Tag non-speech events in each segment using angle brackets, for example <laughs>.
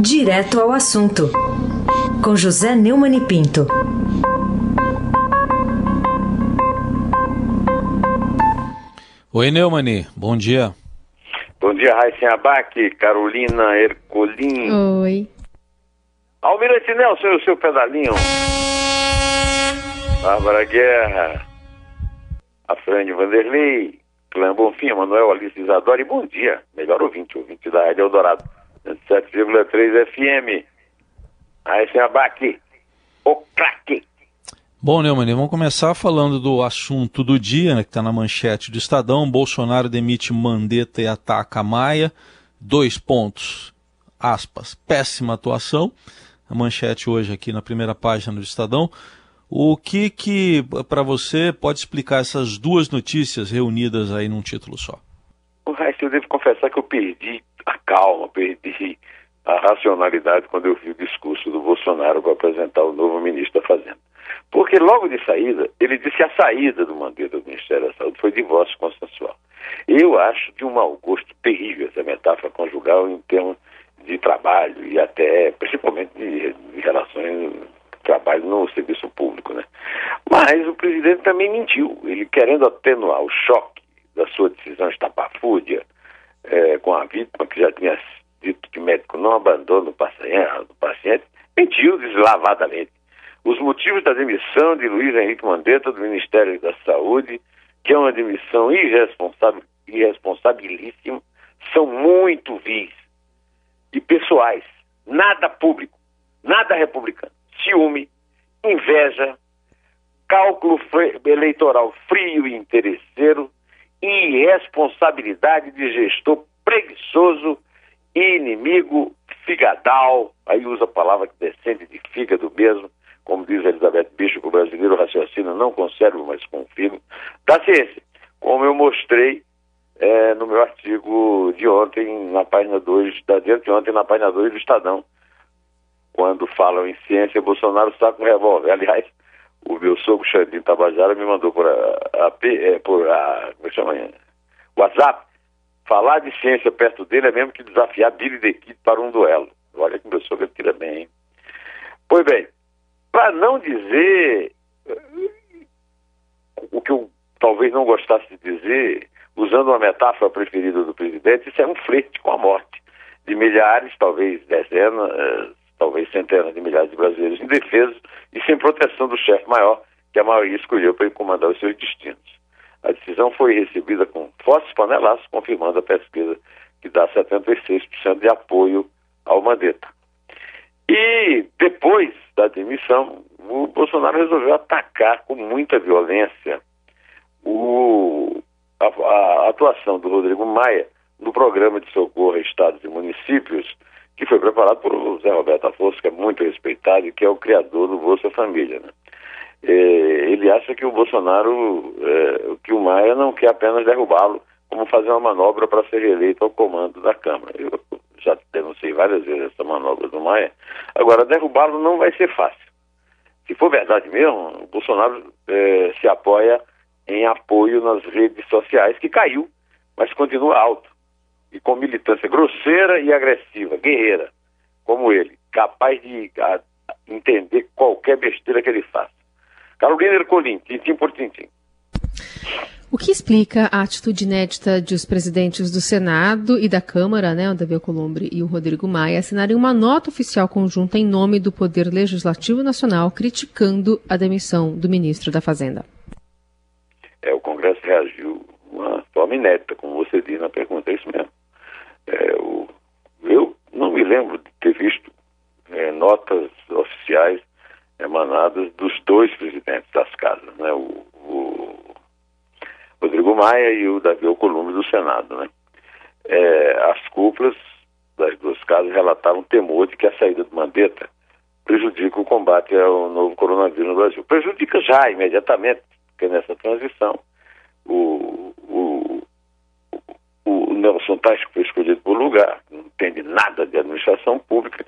Direto ao assunto, com José Neumann e Pinto. Oi, Neumani, bom dia. Bom dia, Raíssa Abac, Carolina Ercolim. Oi. Almirante Nelson e o seu pedalinho. Bárbara Guerra. Afrânio Vanderlei. Clã Bonfim, Manuel Alice Isadora. E bom dia, melhor ouvinte, ouvinte da Rádio Eldorado. 7,3 FM. Raíssa Abac, o craque. Bom, Neumann, vamos começar falando do assunto do dia, né, que está na manchete do Estadão. Bolsonaro demite Mandetta e ataca Maia. Dois pontos, aspas, péssima atuação. A manchete hoje aqui na primeira página do Estadão. O que que, para você, pode explicar essas duas notícias reunidas aí num título só? O resto eu devo confessar que eu perdi a calma, perdi a racionalidade quando eu vi o discurso do Bolsonaro para apresentar o novo ministro da Fazenda. Porque logo de saída, ele disse a saída do Mandetta do Ministério da Saúde foi divórcio consensual. Eu acho de um mau gosto terrível essa metáfora conjugal em termos de trabalho e até, principalmente, de, de relações trabalho no serviço público, né? Mas o presidente também mentiu, ele querendo atenuar o choque da sua decisão estapafúrdia é, com a vítima, que já tinha dito que médico não abandona o paciente, o paciente mentiu deslavadamente os motivos da demissão de Luiz Henrique Mandetta do Ministério da Saúde, que é uma demissão irresponsável, irresponsabilíssima, são muito vis e pessoais, nada público, nada republicano. Ciúme, inveja, cálculo eleitoral frio e interesseiro irresponsabilidade de gestor preguiçoso e inimigo figadal, aí usa a palavra que descende de fígado mesmo, como diz Elizabeth Bicho, que o brasileiro raciocina não conserva, mas confirma, da ciência, como eu mostrei é, no meu artigo de ontem, na página 2, da de ontem, na página 2 do Estadão, quando falam em ciência, Bolsonaro está com revólver. Aliás, o meu sogro Xandinho Tabajara me mandou por a, a, é, por a como é chama? WhatsApp, falar de ciência perto dele é mesmo que desafiar Billy the Kid para um duelo. Olha que meu sogro tira bem? Pois bem, para não dizer eh, o que eu talvez não gostasse de dizer, usando uma metáfora preferida do presidente, isso é um flerte com a morte de milhares, talvez dezenas, talvez centenas de milhares de brasileiros indefesos e sem proteção do chefe maior, que a maioria escolheu para comandar os seus destinos. A decisão foi recebida com fortes panelaços, confirmando a pesquisa que dá 76% de apoio ao Mandetta. E depois da demissão, o Bolsonaro resolveu atacar com muita violência o, a, a, atuação do Rodrigo Maia no programa de socorro a estados e municípios, que foi preparado por Zé Roberto Afonso, que é muito respeitado e que é o criador do Bolsa Família. Né? É, ele acha que o Bolsonaro, é, que o Maia não quer apenas derrubá-lo, como fazer uma manobra para ser reeleito ao comando da Câmara. Eu já denunciei várias vezes essa manobra do Maia. Agora, derrubá-lo não vai ser fácil. Se for verdade mesmo, o Bolsonaro é, se apoia em apoio nas redes sociais, que caiu, mas continua alto. E com militância grosseira e agressiva, guerreira, como ele, capaz de a, entender qualquer besteira que ele faça. Carolina Ercolim, tintim por tintim. O que explica a atitude inédita de os presidentes do Senado e da Câmara, né, o Davi Alcolumbre e o Rodrigo Maia, assinarem uma nota oficial conjunta em nome do Poder Legislativo Nacional criticando a demissão do ministro da Fazenda? É, o Congresso reagiu de uma forma inédita, como você disse na pergunta, é isso mesmo. É, o, eu não me lembro de ter visto é, notas oficiais emanadas dos dois presidentes das casas, né, o, o Rodrigo Maia e o Davi Alcolumbre do Senado. Né? É, as cúpulas das duas casas relatavam temor de que a saída do Mandetta prejudica o combate ao novo coronavírus no Brasil. Prejudica já, imediatamente, porque nessa transição o, Nelson Tais, que foi escolhido por lugar, não entende nada de administração pública,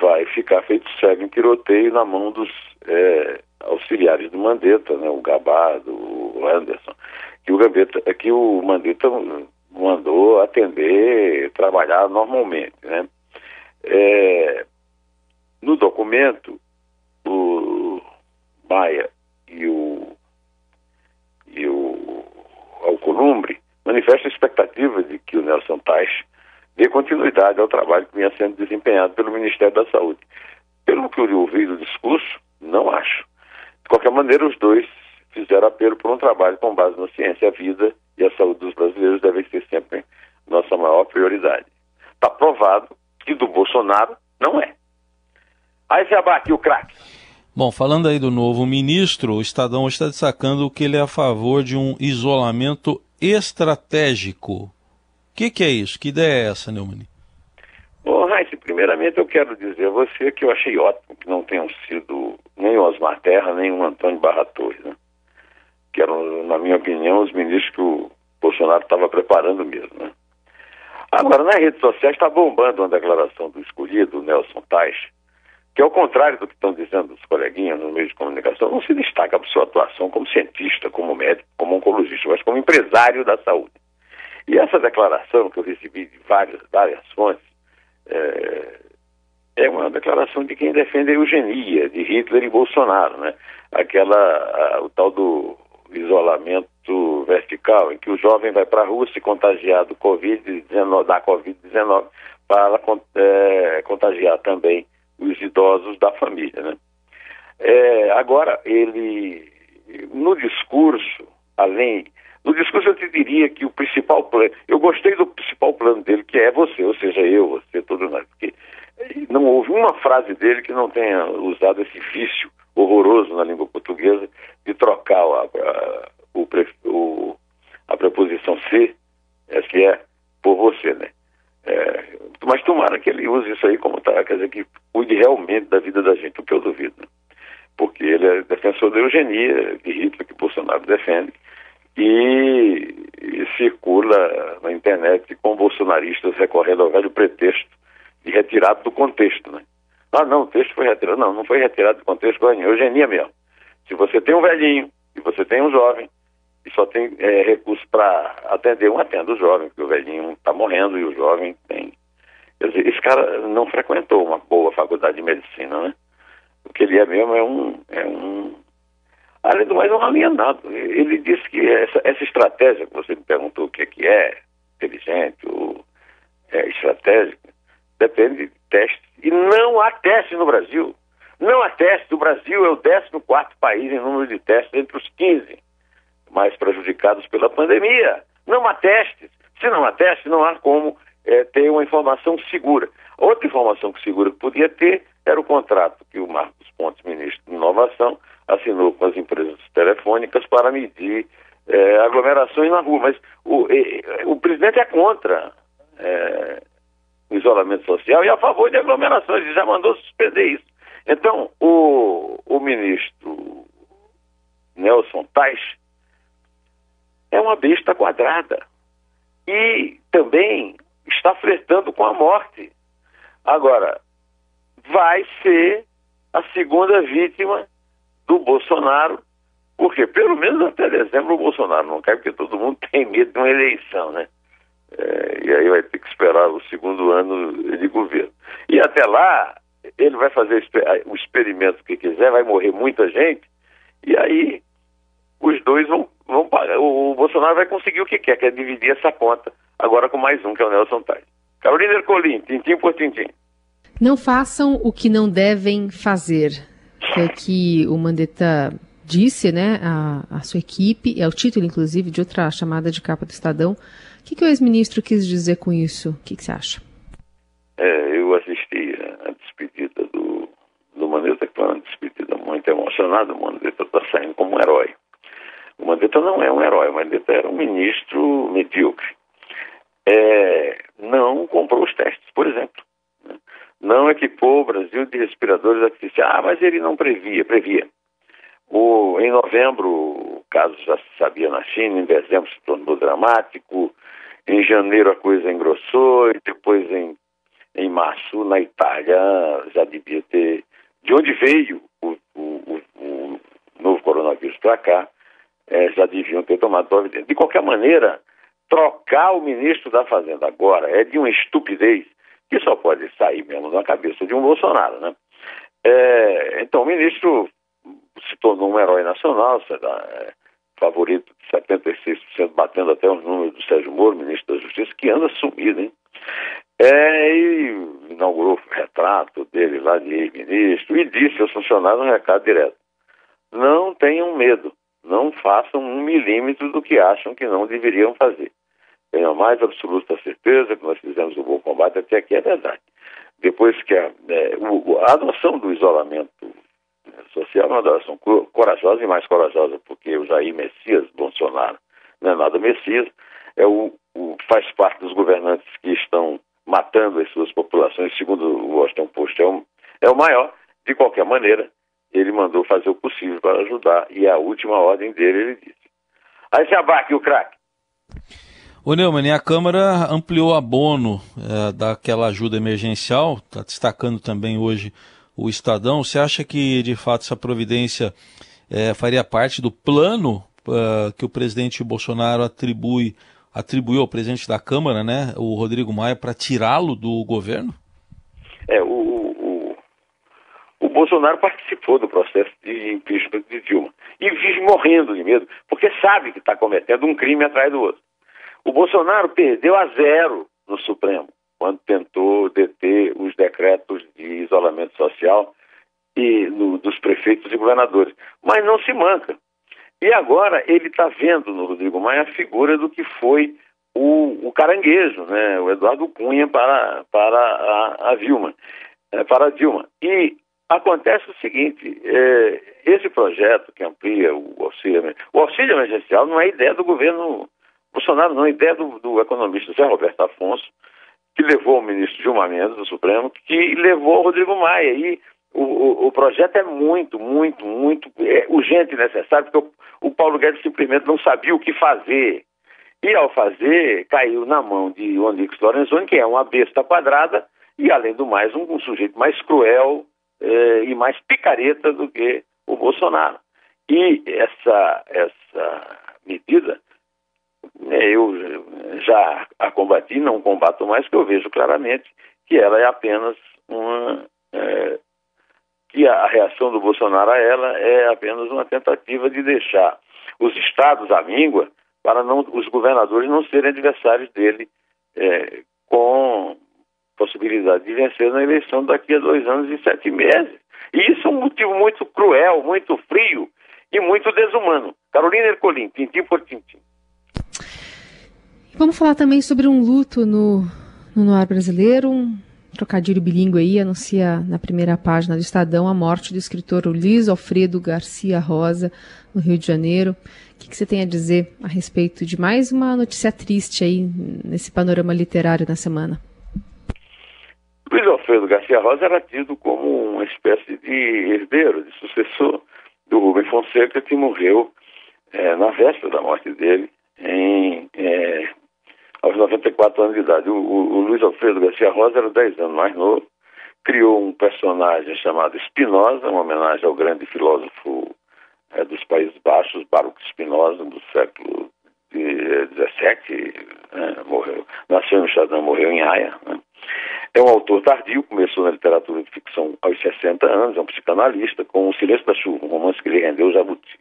vai ficar feito cego em tiroteio na mão dos é, auxiliares do Mandetta, né, o Gabado, o Anderson que o Gambetta, que o Mandetta mandou atender, trabalhar normalmente, né? É, no documento, o Maia e o, e o Alcolumbre manifestam expectativa Nelson Tais dê continuidade ao trabalho que vinha sendo desempenhado pelo Ministério da Saúde. Pelo que eu ouvi do discurso, não acho. De qualquer maneira, os dois fizeram apelo por um trabalho com base na ciência. A vida e a saúde dos brasileiros devem ser sempre nossa maior prioridade. Está provado que do Bolsonaro não é. Aí se abate o craque. Bom, falando aí do novo ministro, o Estadão está destacando que ele é a favor de um isolamento estratégico. Que, que, é isso? Que ideia é essa, Neumann? Bom, Raíssa, primeiramente eu quero dizer a você que eu achei ótimo que não tenham sido nem o Osmar Terra, nem o Antônio Barra Torres, né? Que eram, na minha opinião, os ministros que o Bolsonaro estava preparando mesmo, né? Agora, nas redes sociais está bombando uma declaração do escolhido, Nelson Tais, que ao contrário do que estão dizendo os coleguinhas no meio de comunicação, não se destaca por sua atuação como cientista, como médico, como oncologista, mas como empresário da saúde. E essa declaração que eu recebi de várias, várias fontes é, é uma declaração de quem defende a eugenia de Hitler e Bolsonaro, né? Aquela, a, o tal do isolamento vertical, em que o jovem vai para a rua se contagiar do Covid-19, da Covid-19, para é, contagiar também os idosos da família. Né? É, agora, ele, no discurso, além. No discurso, eu te diria que o principal plano. Eu gostei do principal plano dele, que é você, ou seja, eu, você, todo mundo. Porque não houve uma frase dele que não tenha usado esse vício horroroso na língua portuguesa de trocar a, a, o, o, a preposição se, se é, por você, né? É, mas tomara que ele use isso aí como tá, quer dizer, que cuide realmente da vida da gente, o que eu duvido. Né? Porque ele é defensor da eugenia de Hitler, que Bolsonaro defende, e, e circula na internet com bolsonaristas recorrendo ao velho pretexto de retirado do contexto, né? Ah, não, o texto foi retirado. Não, não foi retirado do contexto, foi eugenia mesmo. Se você tem um velhinho, e você tem um jovem, e só tem é, recurso para atender, um atende o jovem, porque o velhinho está morrendo e o jovem tem. Quer dizer, esse cara não frequentou uma boa faculdade de medicina, né? O que ele é mesmo é um. É um além do mais, é um alienado. Ele disse que essa, essa estratégia que você me perguntou o que é que é, inteligente ou é, estratégica, depende de testes. E não há teste no Brasil. Não há teste. O Brasil é o 14 país em número de testes entre os 15 mais prejudicados pela pandemia. Não há testes. Se não há testes, não há como é, ter uma informação segura. Outra informação segura que podia ter era o contrato que o Marcos Pontes, ministro de Inovação, assinou com as empresas telefônicas para medir é, aglomerações na rua. Mas o, o presidente é contra é, o isolamento social e a favor de aglomerações, ele já mandou suspender isso. Então, o, o ministro Nelson Tais é uma besta quadrada. E também está flertando com a morte. Agora, vai ser a segunda vítima do Bolsonaro, porque pelo menos até dezembro o Bolsonaro não cai, porque todo mundo <laughs> tem medo de uma eleição, né? É, e aí vai ter que esperar o segundo ano de governo. E até lá, ele vai fazer o experimento que quiser, vai morrer muita gente, e aí os dois vão, vão pagar. O, Bolsonaro vai conseguir o que quer, que é dividir essa conta, agora com mais um, que é o Nelson Tais. Carolina Ercolim, tintim por tintim. Não façam o que não devem fazer. O que o Mandetta disse, né, a, a sua equipe, é o título, inclusive, de outra chamada de capa do Estadão. O que, que o ex-ministro quis dizer com isso? O que, que você acha? É, eu assisti a despedida do, do Mandetta, que foi uma despedida muito emocionada. O Mandetta está saindo como um herói. O Mandetta não é um herói, o Mandetta era um ministro medíocre. É, não comprou os testes, por exemplo. Não equipou o Brasil de respiradores artificiais. Ah, mas ele não previa, previa. O, em novembro, o caso já se sabia na China, em dezembro se tornou dramático, em janeiro a coisa engrossou, e depois em, em março, na Itália, já devia ter. De onde veio o, o, o novo coronavírus para cá, é, já deviam ter tomado. De qualquer maneira, trocar o ministro da Fazenda agora é de uma estupidez que só pode sair mesmo da cabeça de um Bolsonaro, né? É, então, o ministro se tornou um herói nacional, é, favorito de 76%, batendo até os números do Sérgio Moro, ministro da Justiça, que anda sumido, hein? É, e inaugurou o retrato dele lá de ex-ministro e disse aos funcionários um recado direto. Não tenham medo, não façam um milímetro do que acham que não deveriam fazer. Tenho a mais absoluta certeza que nós fizemos combate, até aqui é verdade. Depois que a, é, o, a adoção do isolamento social é uma adoção corajosa e mais corajosa, porque o Jair Messias Bolsonaro não é nada Messias, é o, o, faz parte dos governantes que estão matando as suas populações, segundo o Washington Post, é, um, é o maior. De qualquer maneira, ele mandou fazer o possível para ajudar, e a última ordem dele, ele disse. Aí se abaque o craque. O Neumann, a Câmara ampliou abono é, daquela ajuda emergencial, está destacando também hoje o Estadão. Você acha que, de fato, essa providência é, faria parte do plano uh, que o presidente Bolsonaro atribui atribuiu ao presidente da Câmara, né, o Rodrigo Maia, para tirá-lo do governo? É, o, o, o, Bolsonaro participou do processo de impeachment de Dilma e vive morrendo de medo, porque sabe que está cometendo um crime atrás do outro. O Bolsonaro perdeu a zero no Supremo, quando tentou deter os decretos de isolamento social e no, dos prefeitos e governadores, mas não se manca. E agora ele está vendo no Rodrigo Maia a figura do que foi o, o caranguejo, né? o Eduardo Cunha para, para a, a Vilma, é, para a Dilma. E acontece o seguinte: é, esse projeto que amplia o auxílio, o auxílio emergencial não é ideia do governo Bolsonaro, não ideia do, do economista Zé Roberto Afonso, que levou o ministro Gilmar Mendes do Supremo, que levou o Rodrigo Maia. E o, o, o, projeto é muito, muito, muito é urgente e necessário, porque o, o, Paulo Guedes simplesmente não sabia o que fazer. E ao fazer, caiu na mão de Onix Lorenzoni, que é uma besta quadrada, e além do mais, um, um sujeito mais cruel é, e mais picareta do que o Bolsonaro. E essa, essa medida, eu já a combati, não combato mais, que eu vejo claramente que ela é apenas uma é, que a reação do Bolsonaro a ela é apenas uma tentativa de deixar os estados à míngua para não, os governadores não serem adversários dele é, com possibilidade de vencer na eleição daqui a dois anos e sete meses. E isso é um motivo muito cruel, muito frio e muito desumano. Carolina Ercolim, tintim por tintim. Vamos falar também sobre um luto no, no noir brasileiro, um trocadilho bilíngue aí anuncia na primeira página do Estadão a morte do escritor Luiz Alfredo Garcia Rosa, no Rio de Janeiro. O que, que, você tem a dizer a respeito de mais uma notícia triste aí nesse panorama literário na semana? Luiz Alfredo Garcia Rosa era tido como uma espécie de herdeiro, de sucessor do Rubem Fonseca, que morreu é, na véspera da morte dele, em 94 anos de idade. O, o, o Luiz Alfredo Garcia Rosa era 10 anos mais novo, criou um personagem chamado Spinoza, uma homenagem ao grande filósofo é, dos Países Baixos, Baruch Spinoza, do século XVII, né, morreu, nasceu no Chadão, morreu em Haia. Né. É um autor tardio, começou na literatura de ficção aos 60 anos, é um psicanalista, com O Silêncio da Chuva, um romance que lhe rendeu Jabuti.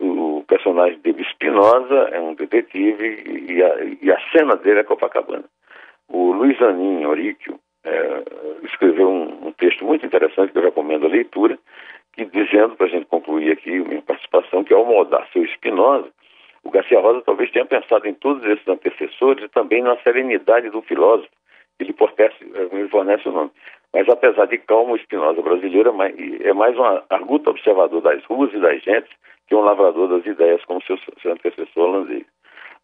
O personagem dele, Espinosa, é um detetive e a, e a, cena dele é Copacabana. O Luiz Anin Oríquio é, escreveu um, um, texto muito interessante que eu recomendo a leitura, que dizendo, para a gente concluir aqui a minha participação, que ao moldar seu Espinosa, o Garcia Rosa talvez tenha pensado em todos esses antecessores e também na serenidade do filósofo, que lhe fornece, lhe fornece o nome. Mas apesar de calmo, o Espinosa brasileiro é mais um arguto observador das ruas e das gentes que um lavrador das ideias como seu, seu antecessor holandês.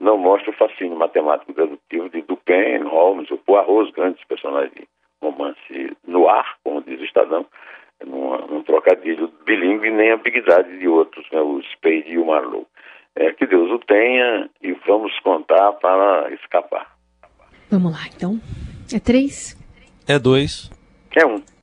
Não mostra o fascínio matemático dedutivo de Dupin, Holmes ou Poirot, os grandes personagens de romance no ar, como diz o Estadão, num, num trocadilho bilíngue, nem a ambiguidade de outros, né, o Spade e o Marlowe. É, que Deus o tenha e vamos contar para escapar. Vamos lá, então. É três? É dois. É um.